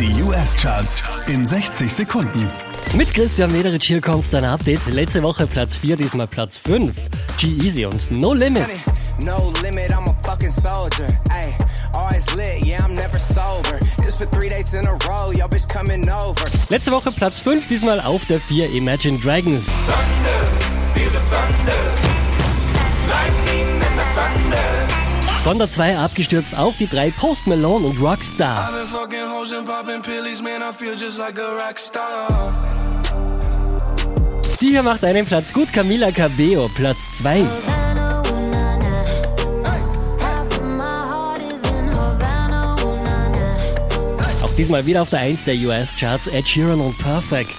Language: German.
Die US-Charts in 60 Sekunden. Mit Christian Mederich hier kommt dein Update. Letzte Woche Platz 4, diesmal Platz 5. G-Easy und No Limit. No limit, I'm a fucking soldier. Ay, always lit, yeah, I'm never sober. This for three days in a row, yo, bitch coming over. Letzte Woche Platz 5, diesmal auf der 4 Imagine Dragons. Von der 2 abgestürzt auf die 3 Post Malone und Rockstar. Die hier macht einen Platz gut, Camila Cabello, Platz 2. Havana, ooh, na, na. Half of my heart is in Havana, ooh, na, na. Auch diesmal wieder auf der 1 der US-Charts, Ed Sheeran und Perfect.